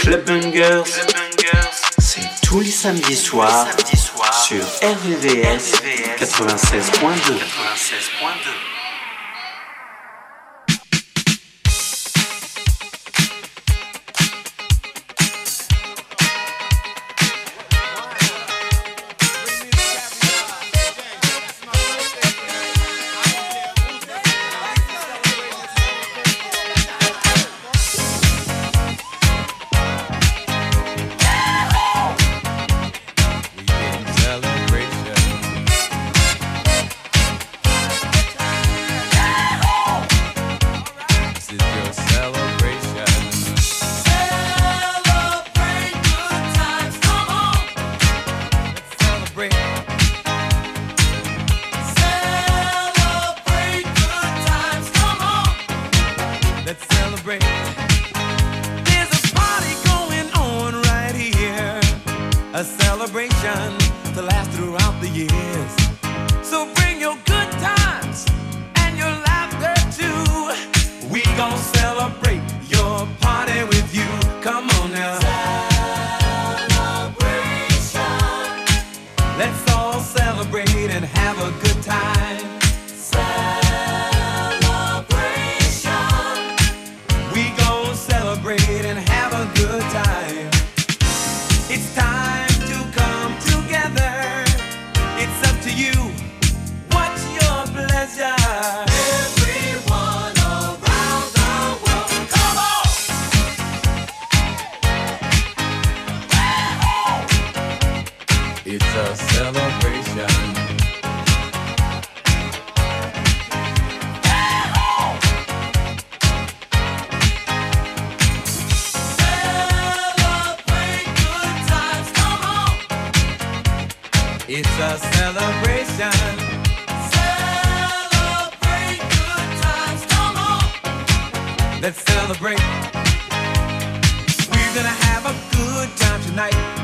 Club Bungers, c'est tous les samedis soirs sur RVVS 96.2. a celebration. It's a celebration. Celebrate good times, come on. Let's celebrate. We're gonna have a good time tonight.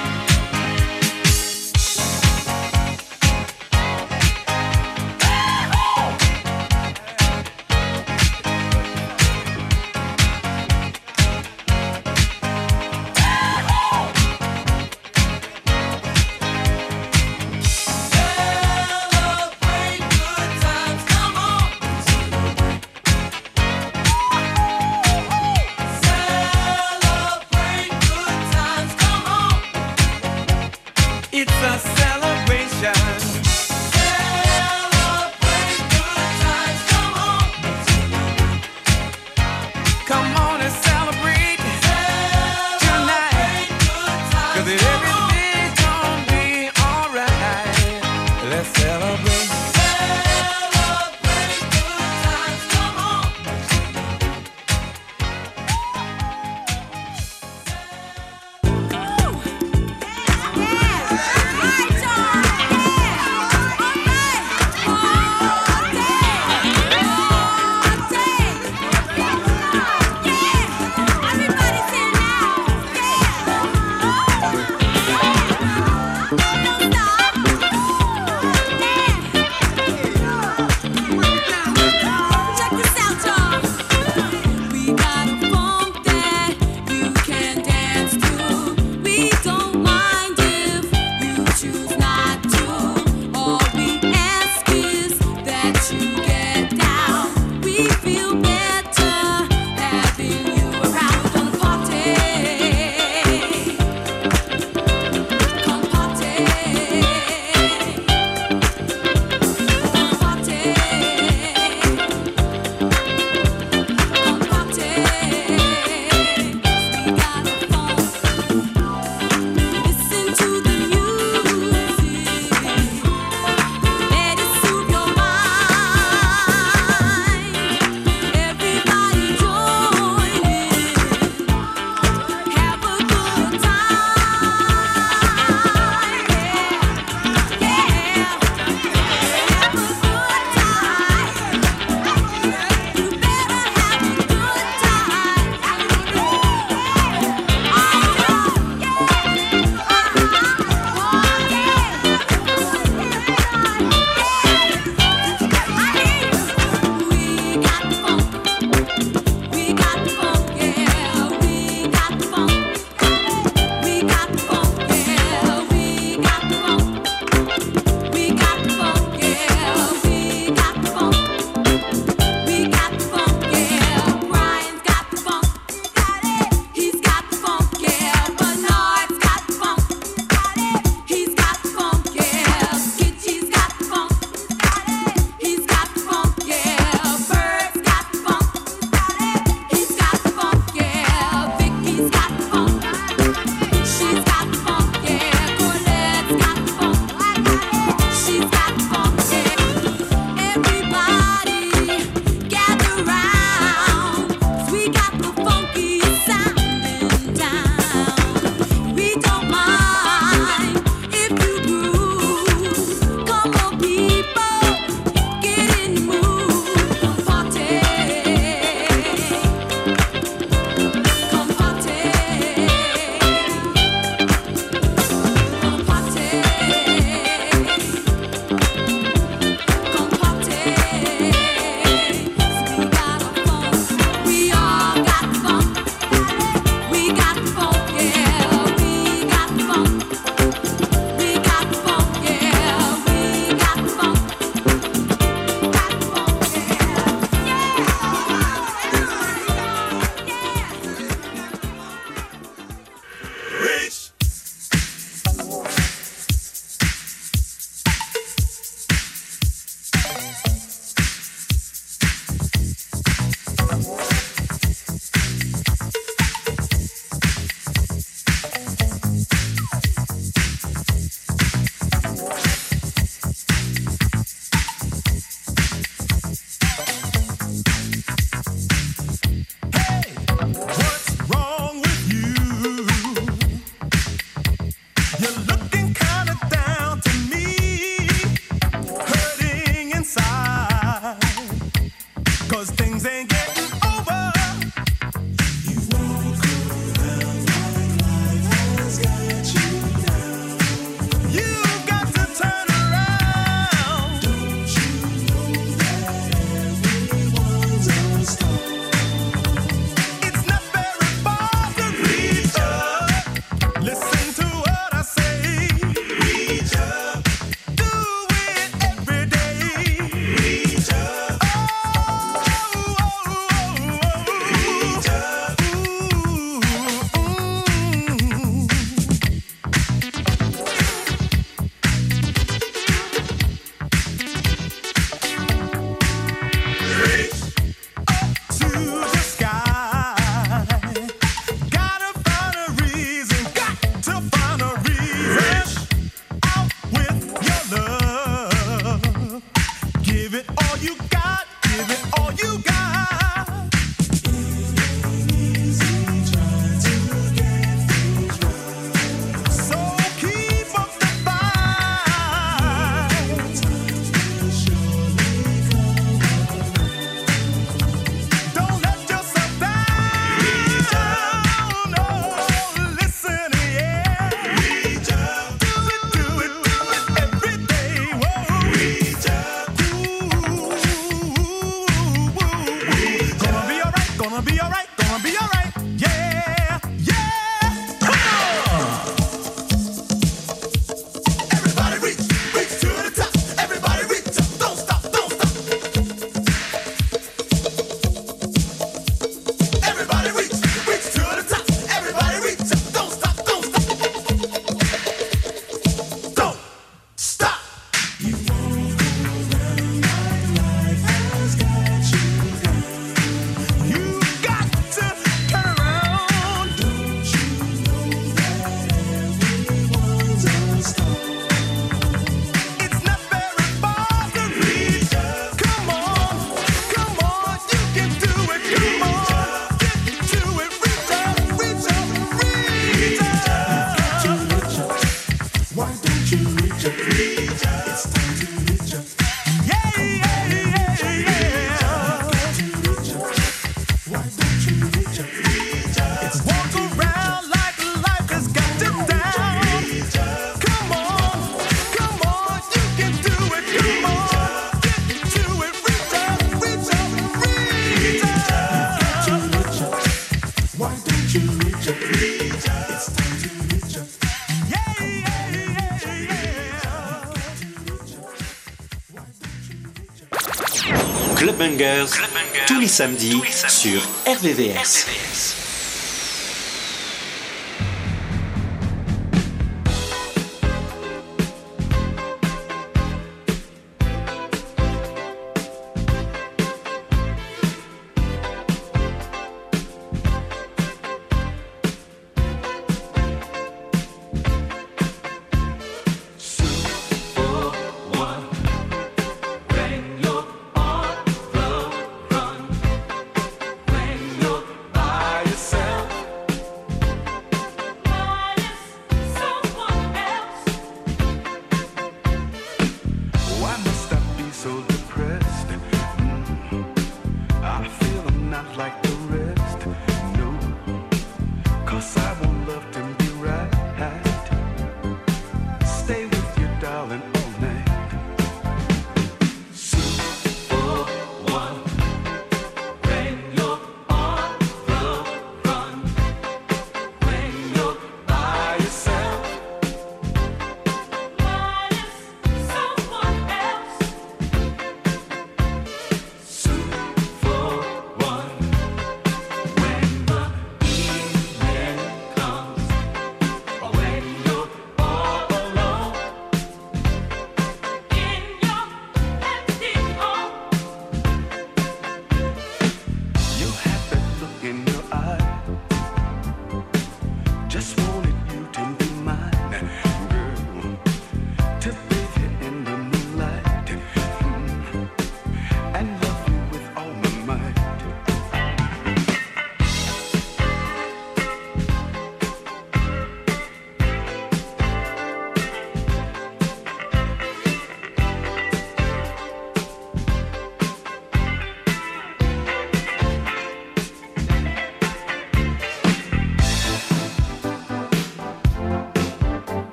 Samedis, sur RVVS.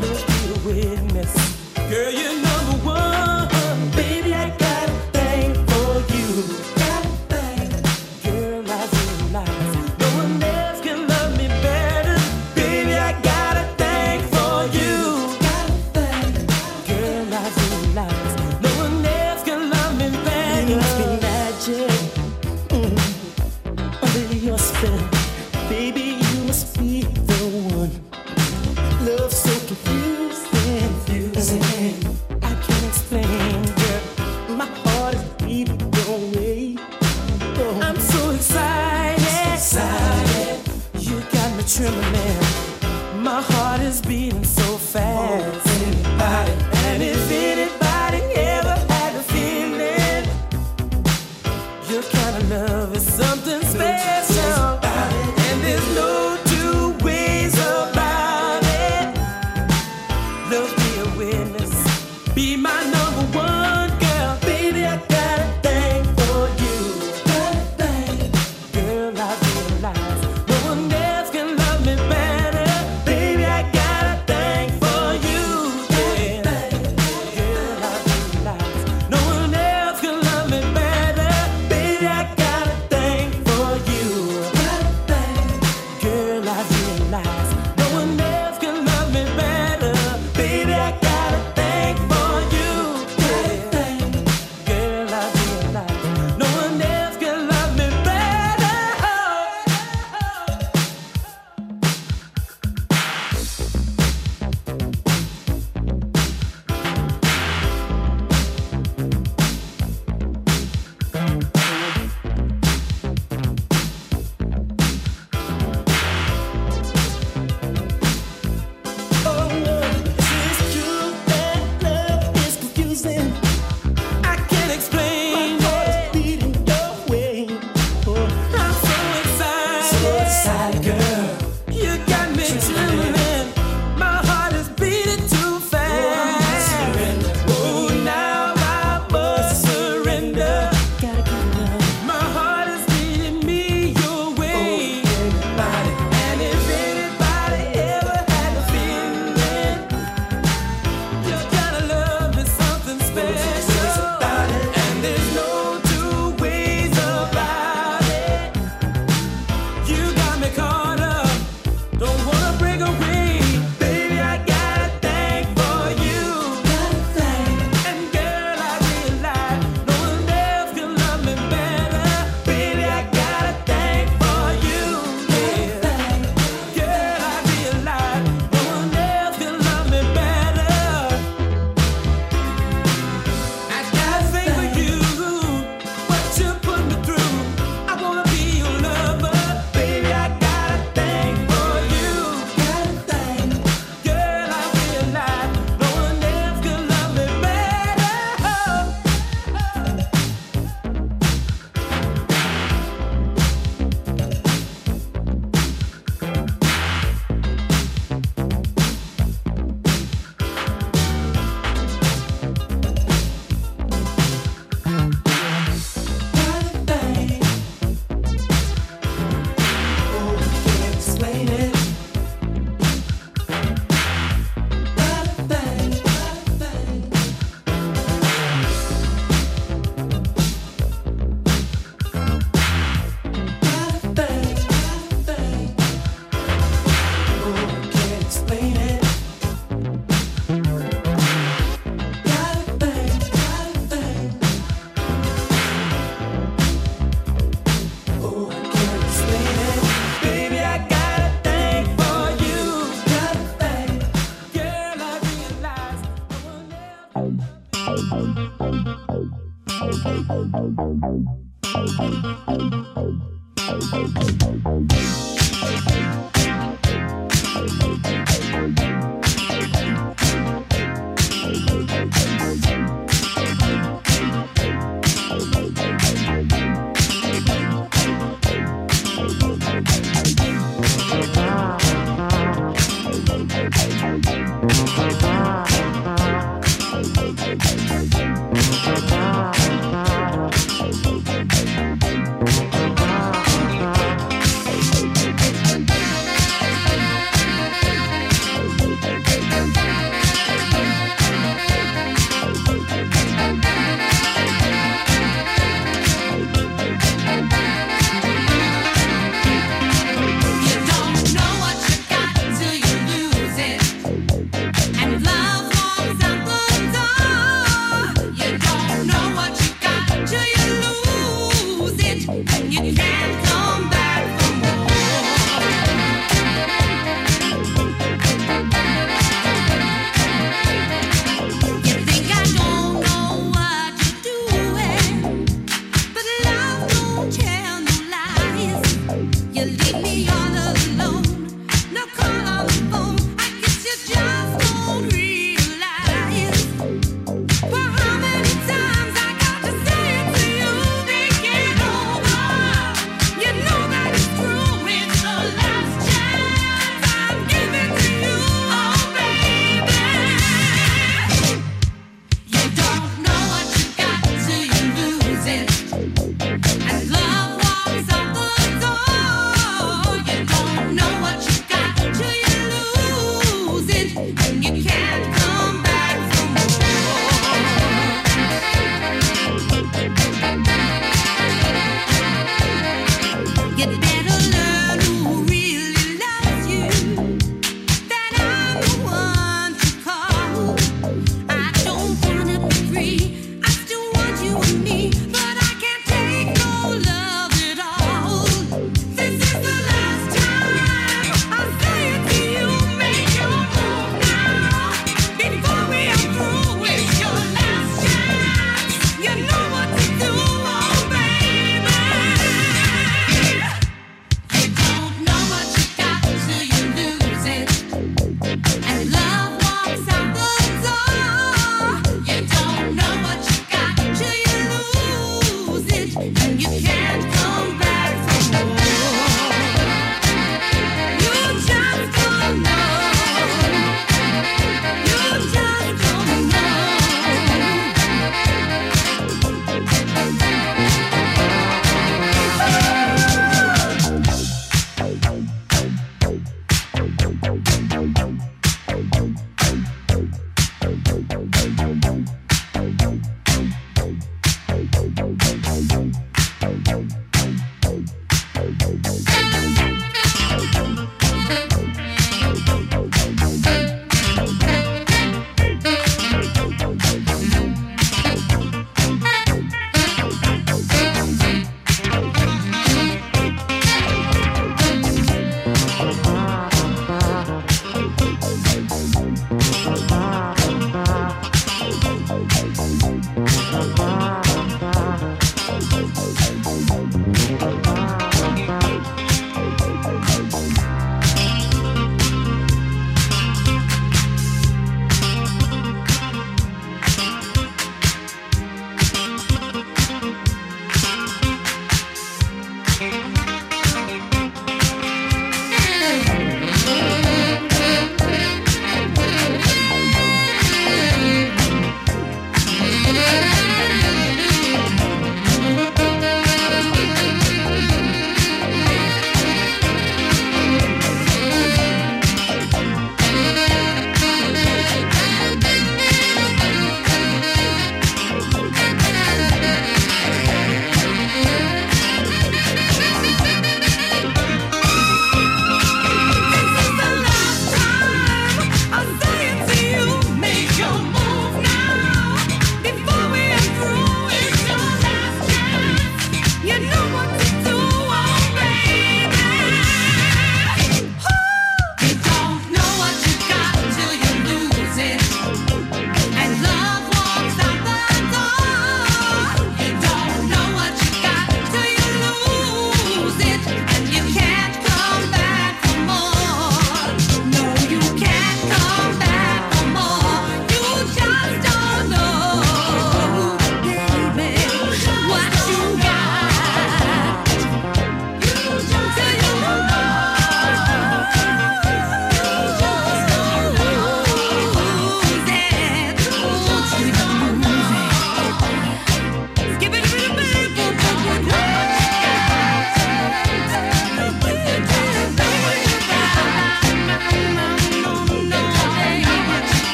look you witness. Girl, you know.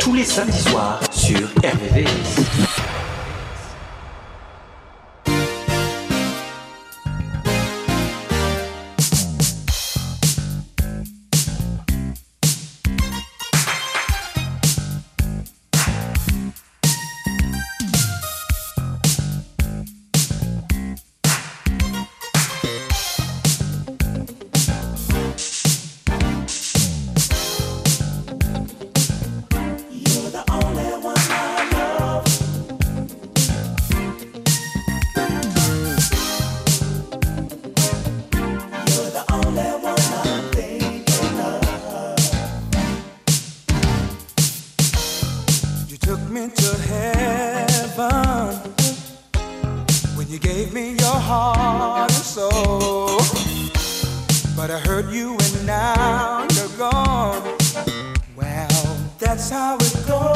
Tous les samedis soirs sur RVV. that's how it goes.